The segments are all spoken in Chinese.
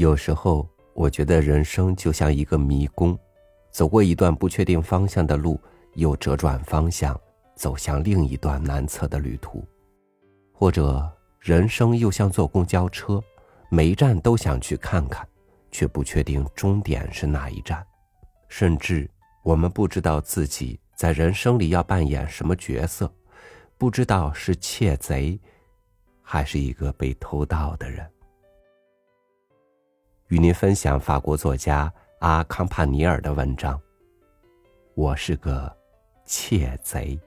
有时候，我觉得人生就像一个迷宫，走过一段不确定方向的路，又折转方向，走向另一段难测的旅途；或者，人生又像坐公交车，每一站都想去看看，却不确定终点是哪一站，甚至我们不知道自己在人生里要扮演什么角色，不知道是窃贼，还是一个被偷盗的人。与您分享法国作家阿康帕尼尔的文章。我是个窃贼。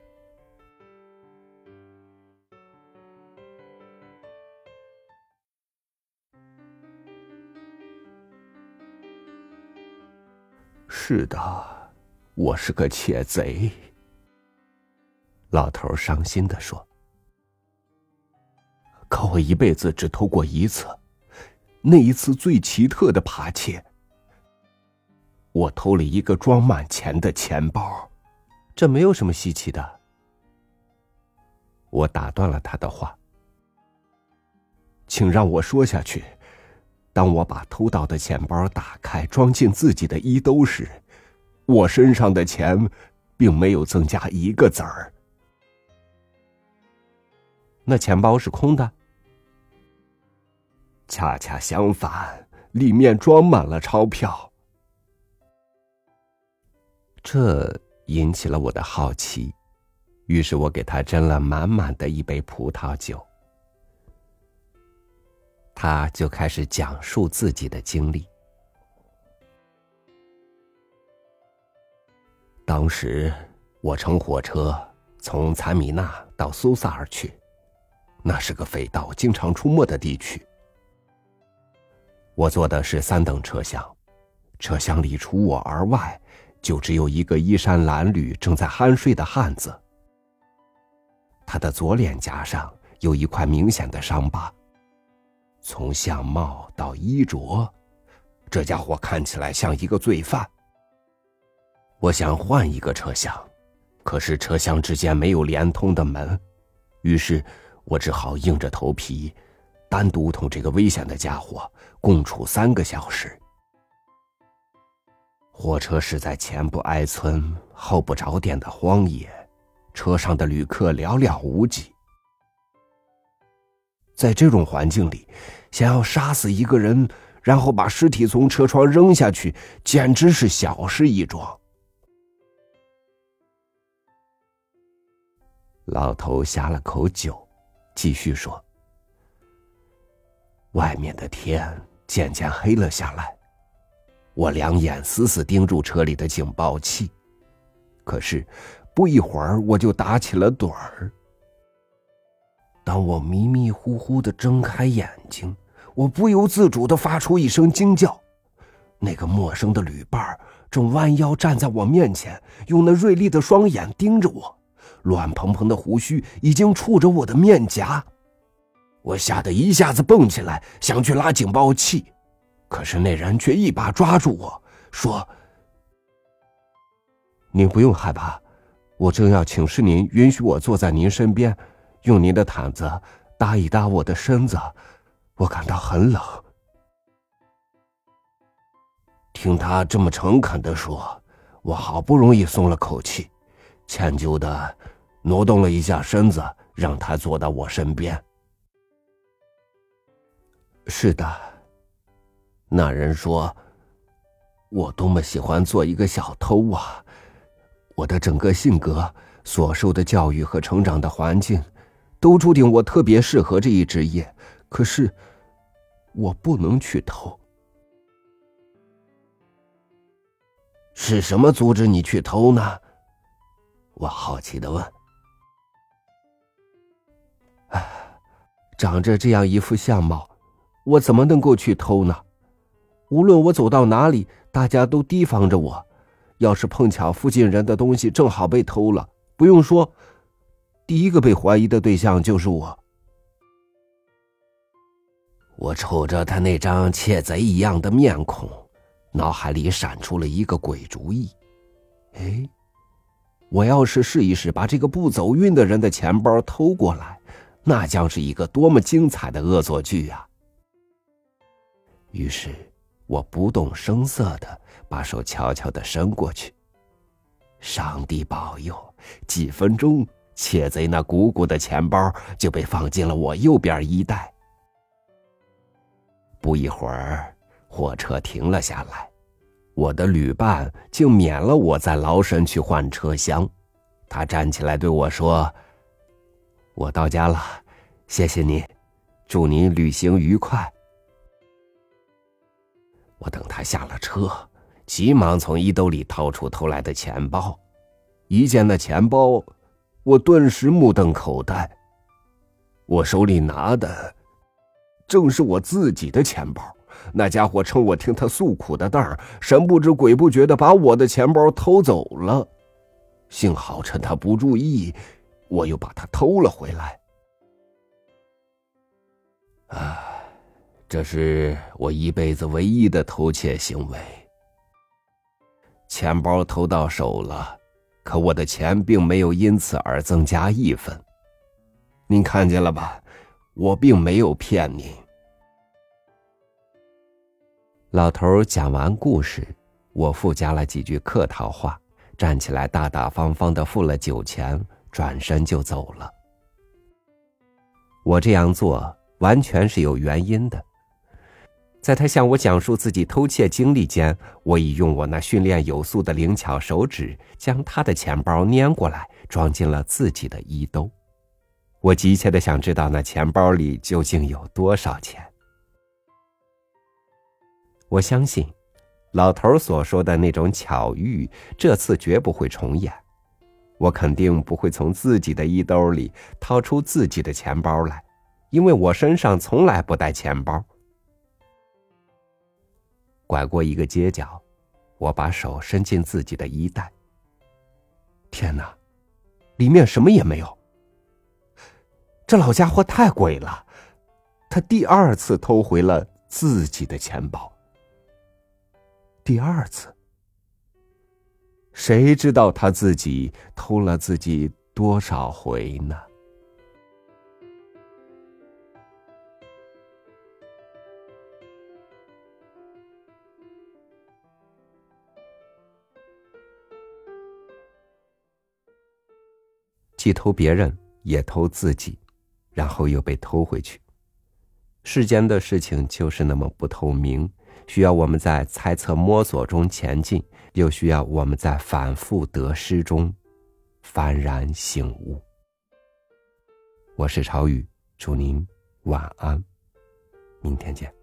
是的，我是个窃贼。老头伤心的说：“可我一辈子只偷过一次。”那一次最奇特的扒窃，我偷了一个装满钱的钱包，这没有什么稀奇的。我打断了他的话，请让我说下去。当我把偷到的钱包打开，装进自己的衣兜时，我身上的钱并没有增加一个子儿。那钱包是空的。恰恰相反，里面装满了钞票。这引起了我的好奇，于是我给他斟了满满的一杯葡萄酒。他就开始讲述自己的经历。当时我乘火车从采米纳到苏萨尔去，那是个匪盗经常出没的地区。我坐的是三等车厢，车厢里除我而外，就只有一个衣衫褴褛、正在酣睡的汉子。他的左脸颊上有一块明显的伤疤。从相貌到衣着，这家伙看起来像一个罪犯。我想换一个车厢，可是车厢之间没有连通的门，于是我只好硬着头皮。单独同这个危险的家伙共处三个小时。火车是在前不挨村后不着店的荒野，车上的旅客寥寥无几。在这种环境里，想要杀死一个人，然后把尸体从车窗扔下去，简直是小事一桩。老头呷了口酒，继续说。外面的天渐渐黑了下来，我两眼死死盯住车里的警报器，可是不一会儿我就打起了盹儿。当我迷迷糊糊的睁开眼睛，我不由自主的发出一声惊叫。那个陌生的旅伴正弯腰站在我面前，用那锐利的双眼盯着我，乱蓬蓬的胡须已经触着我的面颊。我吓得一下子蹦起来，想去拉警报器，可是那人却一把抓住我说：“您不用害怕，我正要请示您允许我坐在您身边，用您的毯子搭一搭我的身子，我感到很冷。”听他这么诚恳的说，我好不容易松了口气，歉疚的挪动了一下身子，让他坐到我身边。是的，那人说：“我多么喜欢做一个小偷啊！我的整个性格、所受的教育和成长的环境，都注定我特别适合这一职业。可是，我不能去偷。是什么阻止你去偷呢？”我好奇的问。“，长着这样一副相貌。”我怎么能够去偷呢？无论我走到哪里，大家都提防着我。要是碰巧附近人的东西正好被偷了，不用说，第一个被怀疑的对象就是我。我瞅着他那张窃贼一样的面孔，脑海里闪出了一个鬼主意。哎，我要是试一试把这个不走运的人的钱包偷过来，那将是一个多么精彩的恶作剧啊！于是，我不动声色的把手悄悄的伸过去。上帝保佑，几分钟，窃贼那鼓鼓的钱包就被放进了我右边衣袋。不一会儿，火车停了下来，我的旅伴竟免了我再劳神去换车厢。他站起来对我说：“我到家了，谢谢你，祝你旅行愉快。”我等他下了车，急忙从衣兜里掏出偷来的钱包。一见那钱包，我顿时目瞪口呆。我手里拿的。正是我自己的钱包，那家伙趁我听他诉苦的当儿，神不知鬼不觉的把我的钱包偷走了。幸好趁他不注意，我又把他偷了回来。啊，这是我一辈子唯一的偷窃行为。钱包偷到手了，可我的钱并没有因此而增加一分。您看见了吧？我并没有骗你。老头讲完故事，我附加了几句客套话，站起来大大方方的付了酒钱，转身就走了。我这样做完全是有原因的。在他向我讲述自己偷窃经历间，我已用我那训练有素的灵巧手指，将他的钱包拈过来，装进了自己的衣兜。我急切的想知道那钱包里究竟有多少钱。我相信，老头所说的那种巧遇，这次绝不会重演。我肯定不会从自己的衣兜里掏出自己的钱包来，因为我身上从来不带钱包。拐过一个街角，我把手伸进自己的衣袋。天哪，里面什么也没有。这老家伙太鬼了，他第二次偷回了自己的钱包。第二次，谁知道他自己偷了自己多少回呢？既偷别人，也偷自己。然后又被偷回去。世间的事情就是那么不透明，需要我们在猜测摸索中前进，又需要我们在反复得失中幡然醒悟。我是朝雨，祝您晚安，明天见。